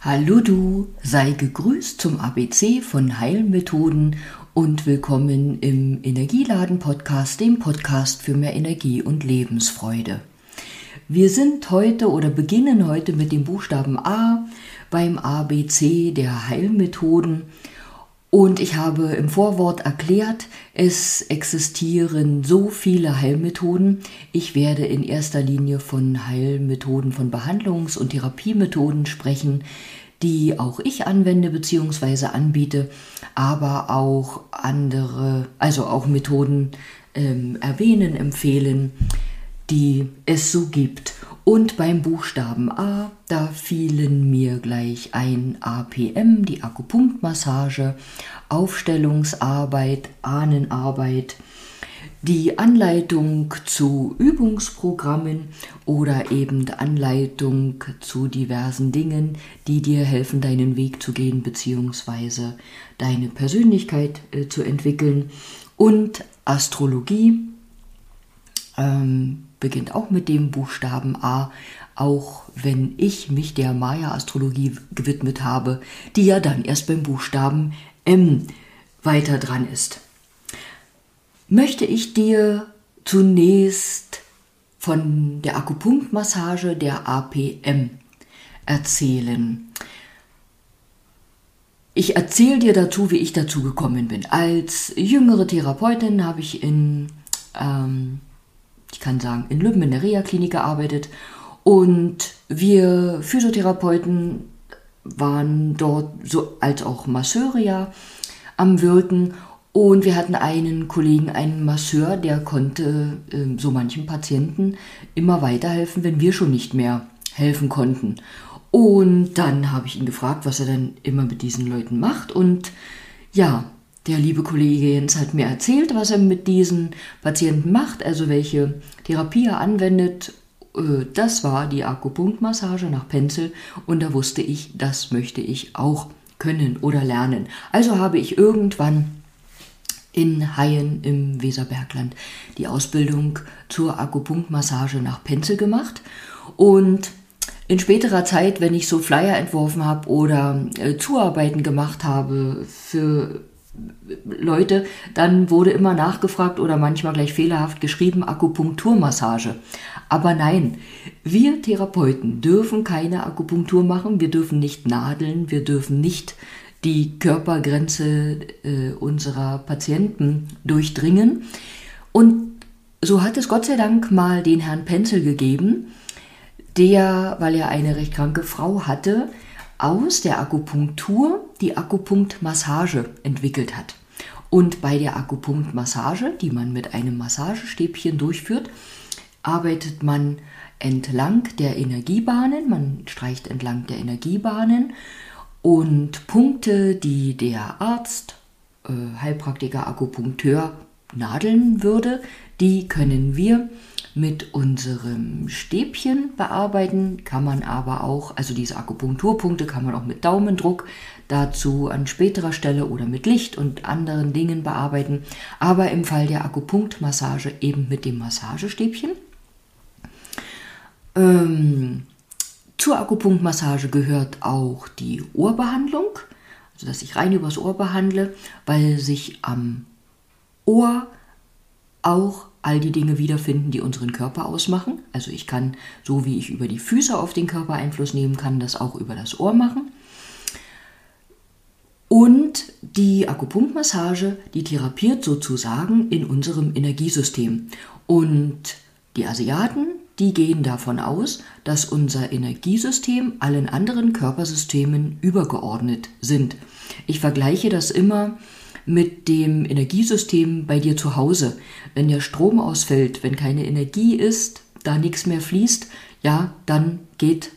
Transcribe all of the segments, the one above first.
Hallo du, sei gegrüßt zum ABC von Heilmethoden und willkommen im Energieladen Podcast, dem Podcast für mehr Energie und Lebensfreude. Wir sind heute oder beginnen heute mit dem Buchstaben A beim ABC der Heilmethoden und ich habe im Vorwort erklärt, es existieren so viele Heilmethoden. Ich werde in erster Linie von Heilmethoden, von Behandlungs- und Therapiemethoden sprechen, die auch ich anwende bzw. anbiete, aber auch andere, also auch Methoden ähm, erwähnen, empfehlen, die es so gibt. Und beim Buchstaben A, da fielen mir gleich ein APM, die Akupunktmassage, Aufstellungsarbeit, Ahnenarbeit, die Anleitung zu Übungsprogrammen oder eben Anleitung zu diversen Dingen, die dir helfen, deinen Weg zu gehen bzw. deine Persönlichkeit äh, zu entwickeln und Astrologie, ähm, beginnt auch mit dem Buchstaben A, auch wenn ich mich der Maya-Astrologie gewidmet habe, die ja dann erst beim Buchstaben M weiter dran ist. Möchte ich dir zunächst von der Akupunktmassage der APM erzählen. Ich erzähle dir dazu, wie ich dazu gekommen bin. Als jüngere Therapeutin habe ich in ähm, ich kann sagen, in Lübben in der Reha-Klinik gearbeitet. Und wir Physiotherapeuten waren dort so als auch Masseure ja am Wirken. Und wir hatten einen Kollegen, einen Masseur, der konnte äh, so manchen Patienten immer weiterhelfen, wenn wir schon nicht mehr helfen konnten. Und dann habe ich ihn gefragt, was er denn immer mit diesen Leuten macht. Und ja, der liebe Kollege Jens hat mir erzählt, was er mit diesen Patienten macht, also welche Therapie er anwendet. Äh, das war die Akupunktmassage nach Penzel und da wusste ich, das möchte ich auch können oder lernen. Also habe ich irgendwann in Haien im Weserbergland die Ausbildung zur Akupunktmassage nach Penzel gemacht und in späterer Zeit, wenn ich so Flyer entworfen habe oder äh, Zuarbeiten gemacht habe für Leute, dann wurde immer nachgefragt oder manchmal gleich fehlerhaft geschrieben Akupunkturmassage. Aber nein, wir Therapeuten dürfen keine Akupunktur machen, wir dürfen nicht nadeln, wir dürfen nicht die Körpergrenze äh, unserer Patienten durchdringen. Und so hat es Gott sei Dank mal den Herrn Penzel gegeben, der, weil er eine recht kranke Frau hatte, aus der Akupunktur die Akupunktmassage entwickelt hat. Und bei der Akupunktmassage, die man mit einem Massagestäbchen durchführt, arbeitet man entlang der Energiebahnen, man streicht entlang der Energiebahnen und Punkte, die der Arzt, äh, Heilpraktiker, Akupunkteur nadeln würde, die können wir mit unserem Stäbchen bearbeiten, kann man aber auch, also diese Akupunkturpunkte kann man auch mit Daumendruck dazu an späterer Stelle oder mit Licht und anderen Dingen bearbeiten, aber im Fall der Akupunktmassage eben mit dem Massagestäbchen. Ähm, zur Akupunktmassage gehört auch die Ohrbehandlung, also dass ich rein übers Ohr behandle, weil sich am Ohr auch all die Dinge wiederfinden, die unseren Körper ausmachen. Also ich kann, so wie ich über die Füße auf den Körper Einfluss nehmen kann, das auch über das Ohr machen. Und die Akupunktmassage, die therapiert sozusagen in unserem Energiesystem. Und die Asiaten, die gehen davon aus, dass unser Energiesystem allen anderen Körpersystemen übergeordnet sind. Ich vergleiche das immer mit dem Energiesystem bei dir zu Hause. Wenn der Strom ausfällt, wenn keine Energie ist, da nichts mehr fließt, ja, dann geht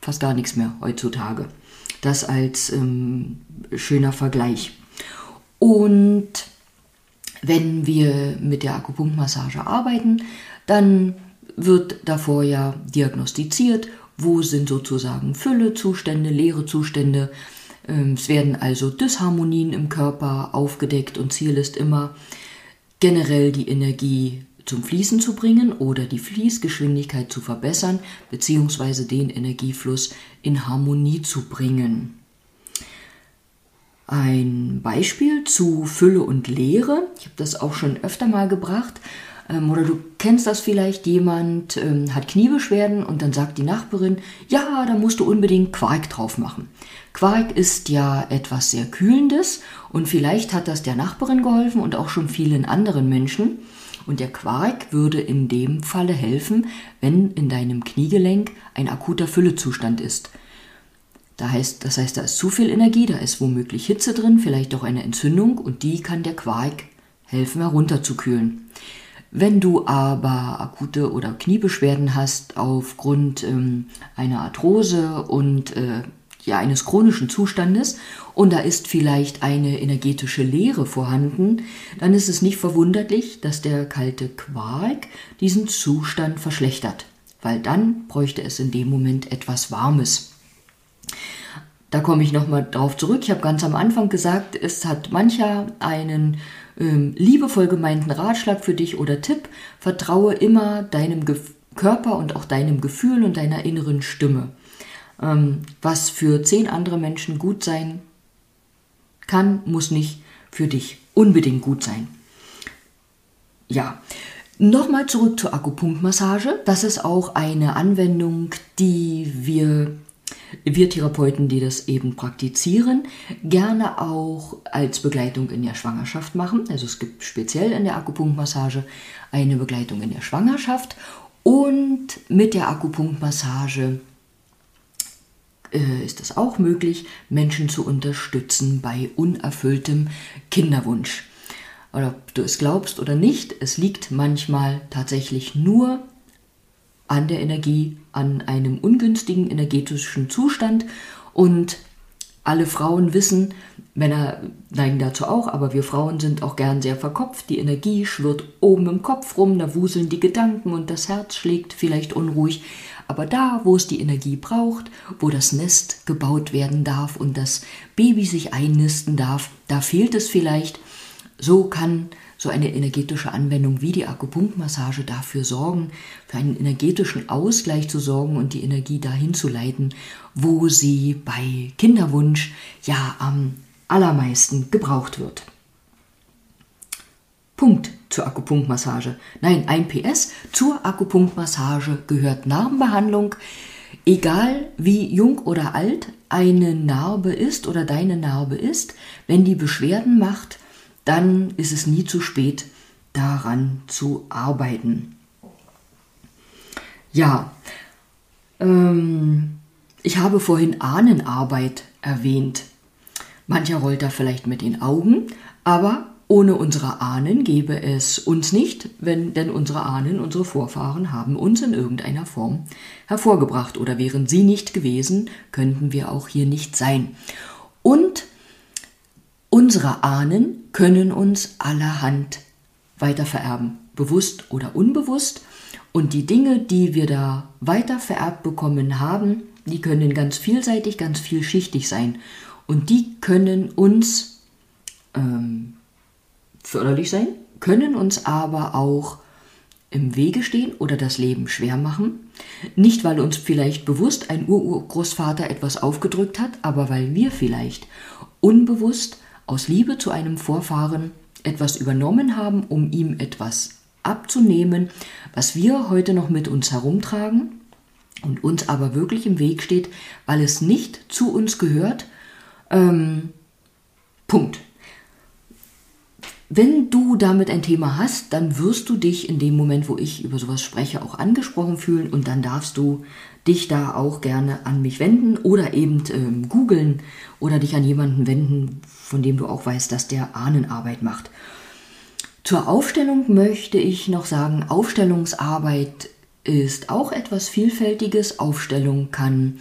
fast gar nichts mehr heutzutage. Das als ähm, schöner Vergleich. Und wenn wir mit der Akupunktmassage arbeiten, dann wird davor ja diagnostiziert, wo sind sozusagen Füllezustände, leere Zustände, es werden also Disharmonien im Körper aufgedeckt und Ziel ist immer, generell die Energie zum Fließen zu bringen oder die Fließgeschwindigkeit zu verbessern bzw. den Energiefluss in Harmonie zu bringen. Ein Beispiel zu Fülle und Leere, ich habe das auch schon öfter mal gebracht, ähm, oder du kennst das vielleicht, jemand ähm, hat Kniebeschwerden und dann sagt die Nachbarin, ja, da musst du unbedingt Quark drauf machen. Quark ist ja etwas sehr Kühlendes und vielleicht hat das der Nachbarin geholfen und auch schon vielen anderen Menschen. Und der Quark würde in dem Falle helfen, wenn in deinem Kniegelenk ein akuter Füllezustand ist. Da heißt, das heißt, da ist zu viel Energie, da ist womöglich Hitze drin, vielleicht auch eine Entzündung und die kann der Quark helfen herunterzukühlen. Wenn du aber akute oder Kniebeschwerden hast aufgrund ähm, einer Arthrose und äh, ja, eines chronischen Zustandes und da ist vielleicht eine energetische Leere vorhanden, dann ist es nicht verwunderlich, dass der kalte Quark diesen Zustand verschlechtert, weil dann bräuchte es in dem Moment etwas Warmes. Da komme ich nochmal drauf zurück. Ich habe ganz am Anfang gesagt, es hat mancher einen ähm, liebevoll gemeinten Ratschlag für dich oder Tipp. Vertraue immer deinem Ge Körper und auch deinem Gefühl und deiner inneren Stimme. Ähm, was für zehn andere Menschen gut sein kann, muss nicht für dich unbedingt gut sein. Ja, nochmal zurück zur Akupunktmassage. Das ist auch eine Anwendung, die wir wir Therapeuten, die das eben praktizieren, gerne auch als Begleitung in der Schwangerschaft machen. Also es gibt speziell in der Akupunktmassage eine Begleitung in der Schwangerschaft und mit der Akupunktmassage äh, ist es auch möglich, Menschen zu unterstützen bei unerfülltem Kinderwunsch. Oder ob du es glaubst oder nicht, es liegt manchmal tatsächlich nur an der Energie, an einem ungünstigen energetischen Zustand und alle Frauen wissen, Männer neigen dazu auch, aber wir Frauen sind auch gern sehr verkopft. Die Energie schwirrt oben im Kopf rum, da wuseln die Gedanken und das Herz schlägt vielleicht unruhig. Aber da, wo es die Energie braucht, wo das Nest gebaut werden darf und das Baby sich einnisten darf, da fehlt es vielleicht. So kann so eine energetische Anwendung wie die Akupunktmassage dafür sorgen, für einen energetischen Ausgleich zu sorgen und die Energie dahin zu leiten, wo sie bei Kinderwunsch ja am allermeisten gebraucht wird. Punkt zur Akupunktmassage. Nein, ein PS. Zur Akupunktmassage gehört Narbenbehandlung. Egal wie jung oder alt eine Narbe ist oder deine Narbe ist, wenn die Beschwerden macht, dann ist es nie zu spät, daran zu arbeiten. Ja, ähm, ich habe vorhin Ahnenarbeit erwähnt. Mancher rollt da vielleicht mit den Augen, aber ohne unsere Ahnen gäbe es uns nicht, wenn denn unsere Ahnen, unsere Vorfahren haben uns in irgendeiner Form hervorgebracht oder wären sie nicht gewesen, könnten wir auch hier nicht sein. Und Unsere Ahnen können uns allerhand weitervererben, bewusst oder unbewusst. Und die Dinge, die wir da weiter vererbt bekommen haben, die können ganz vielseitig, ganz vielschichtig sein. Und die können uns ähm, förderlich sein, können uns aber auch im Wege stehen oder das Leben schwer machen. Nicht, weil uns vielleicht bewusst ein Urgroßvater etwas aufgedrückt hat, aber weil wir vielleicht unbewusst aus Liebe zu einem Vorfahren etwas übernommen haben, um ihm etwas abzunehmen, was wir heute noch mit uns herumtragen und uns aber wirklich im Weg steht, weil es nicht zu uns gehört. Ähm, Punkt. Wenn du damit ein Thema hast, dann wirst du dich in dem Moment, wo ich über sowas spreche, auch angesprochen fühlen und dann darfst du dich da auch gerne an mich wenden oder eben ähm, googeln oder dich an jemanden wenden, von dem du auch weißt, dass der Ahnenarbeit macht. Zur Aufstellung möchte ich noch sagen, Aufstellungsarbeit ist auch etwas Vielfältiges. Aufstellung kann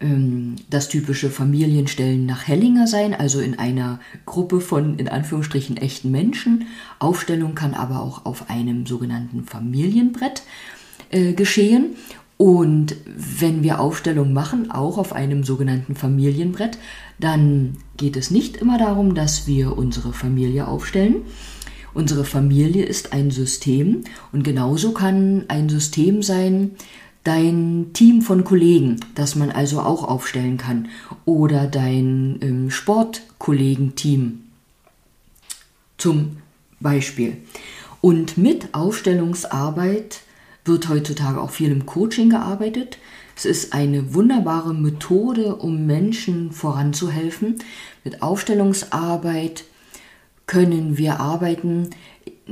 ähm, das typische Familienstellen nach Hellinger sein, also in einer Gruppe von in Anführungsstrichen echten Menschen. Aufstellung kann aber auch auf einem sogenannten Familienbrett äh, geschehen. Und wenn wir Aufstellung machen, auch auf einem sogenannten Familienbrett, dann geht es nicht immer darum, dass wir unsere Familie aufstellen Unsere Familie ist ein System und genauso kann ein System sein dein Team von Kollegen, das man also auch aufstellen kann, oder dein ähm, Sportkollegenteam zum Beispiel. Und mit Aufstellungsarbeit wird heutzutage auch viel im Coaching gearbeitet. Es ist eine wunderbare Methode, um Menschen voranzuhelfen. Mit Aufstellungsarbeit können wir arbeiten,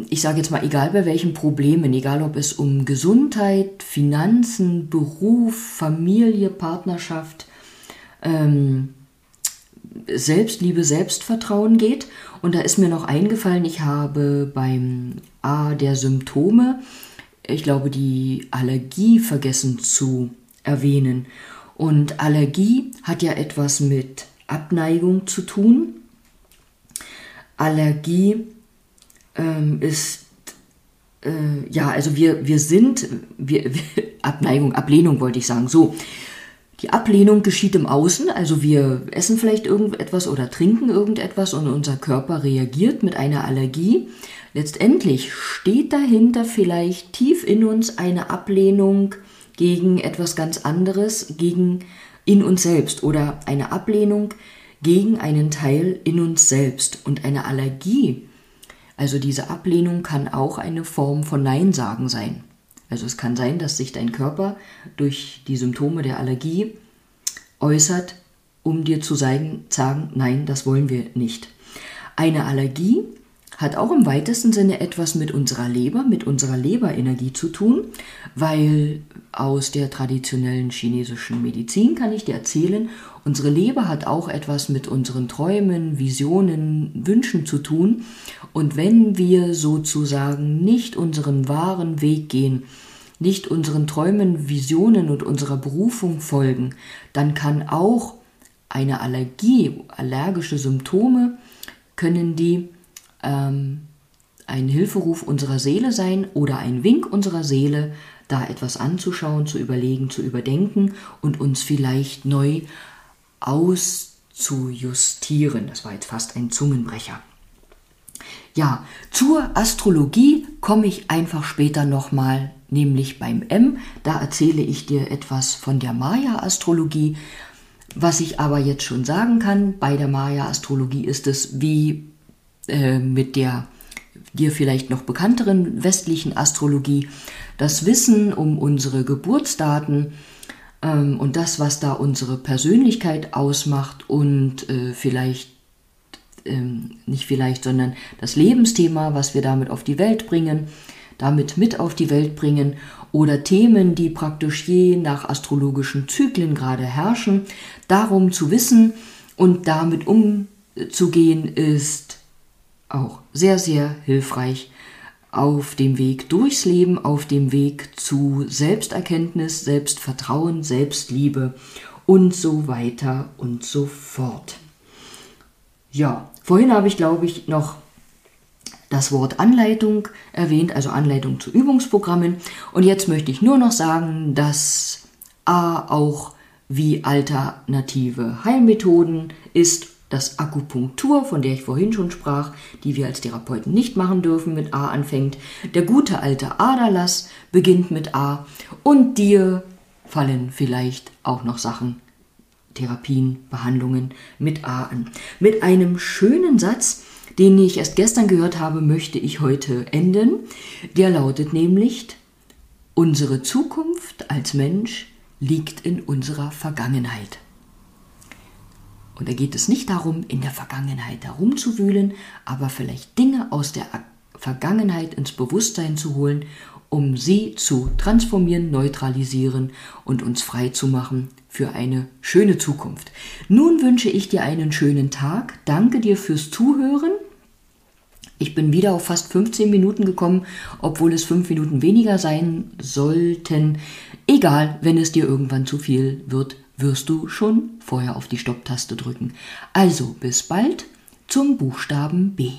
ich sage jetzt mal, egal bei welchen Problemen, egal ob es um Gesundheit, Finanzen, Beruf, Familie, Partnerschaft, ähm, Selbstliebe, Selbstvertrauen geht. Und da ist mir noch eingefallen, ich habe beim A der Symptome, ich glaube, die Allergie vergessen zu erwähnen. Und Allergie hat ja etwas mit Abneigung zu tun. Allergie ähm, ist, äh, ja, also wir, wir sind, wir, Abneigung, Ablehnung wollte ich sagen, so. Die Ablehnung geschieht im Außen, also wir essen vielleicht irgendetwas oder trinken irgendetwas und unser Körper reagiert mit einer Allergie. Letztendlich steht dahinter vielleicht tief in uns eine Ablehnung gegen etwas ganz anderes, gegen in uns selbst oder eine Ablehnung gegen einen Teil in uns selbst. Und eine Allergie, also diese Ablehnung kann auch eine Form von Nein sagen sein. Also es kann sein, dass sich dein Körper durch die Symptome der Allergie äußert, um dir zu sagen, sagen, nein, das wollen wir nicht. Eine Allergie hat auch im weitesten Sinne etwas mit unserer Leber, mit unserer Leberenergie zu tun, weil aus der traditionellen chinesischen Medizin kann ich dir erzählen, unsere Leber hat auch etwas mit unseren Träumen, Visionen, Wünschen zu tun. Und wenn wir sozusagen nicht unseren wahren Weg gehen, nicht unseren Träumen, Visionen und unserer Berufung folgen, dann kann auch eine Allergie, allergische Symptome, können die ähm, ein Hilferuf unserer Seele sein oder ein Wink unserer Seele, da etwas anzuschauen, zu überlegen, zu überdenken und uns vielleicht neu auszujustieren. Das war jetzt fast ein Zungenbrecher. Ja, zur Astrologie komme ich einfach später nochmal, nämlich beim M. Da erzähle ich dir etwas von der Maya-Astrologie. Was ich aber jetzt schon sagen kann, bei der Maya-Astrologie ist es wie äh, mit der dir vielleicht noch bekannteren westlichen Astrologie das Wissen um unsere Geburtsdaten ähm, und das, was da unsere Persönlichkeit ausmacht und äh, vielleicht ähm, nicht vielleicht, sondern das Lebensthema, was wir damit auf die Welt bringen, damit mit auf die Welt bringen oder Themen, die praktisch je nach astrologischen Zyklen gerade herrschen, darum zu wissen und damit umzugehen, ist auch sehr, sehr hilfreich auf dem Weg durchs Leben, auf dem Weg zu Selbsterkenntnis, Selbstvertrauen, Selbstliebe und so weiter und so fort. Ja, vorhin habe ich, glaube ich, noch das Wort Anleitung erwähnt, also Anleitung zu Übungsprogrammen. Und jetzt möchte ich nur noch sagen, dass A auch wie alternative Heilmethoden ist dass Akupunktur, von der ich vorhin schon sprach, die wir als Therapeuten nicht machen dürfen, mit A anfängt. Der gute alte Aderlass beginnt mit A. Und dir fallen vielleicht auch noch Sachen, Therapien, Behandlungen mit A an. Mit einem schönen Satz, den ich erst gestern gehört habe, möchte ich heute enden. Der lautet nämlich, unsere Zukunft als Mensch liegt in unserer Vergangenheit. Und da geht es nicht darum, in der Vergangenheit herumzuwühlen, aber vielleicht Dinge aus der Vergangenheit ins Bewusstsein zu holen, um sie zu transformieren, neutralisieren und uns frei zu machen für eine schöne Zukunft. Nun wünsche ich dir einen schönen Tag. Danke dir fürs Zuhören. Ich bin wieder auf fast 15 Minuten gekommen, obwohl es 5 Minuten weniger sein sollten. Egal, wenn es dir irgendwann zu viel wird, wirst du schon vorher auf die Stopptaste drücken. Also bis bald zum Buchstaben B.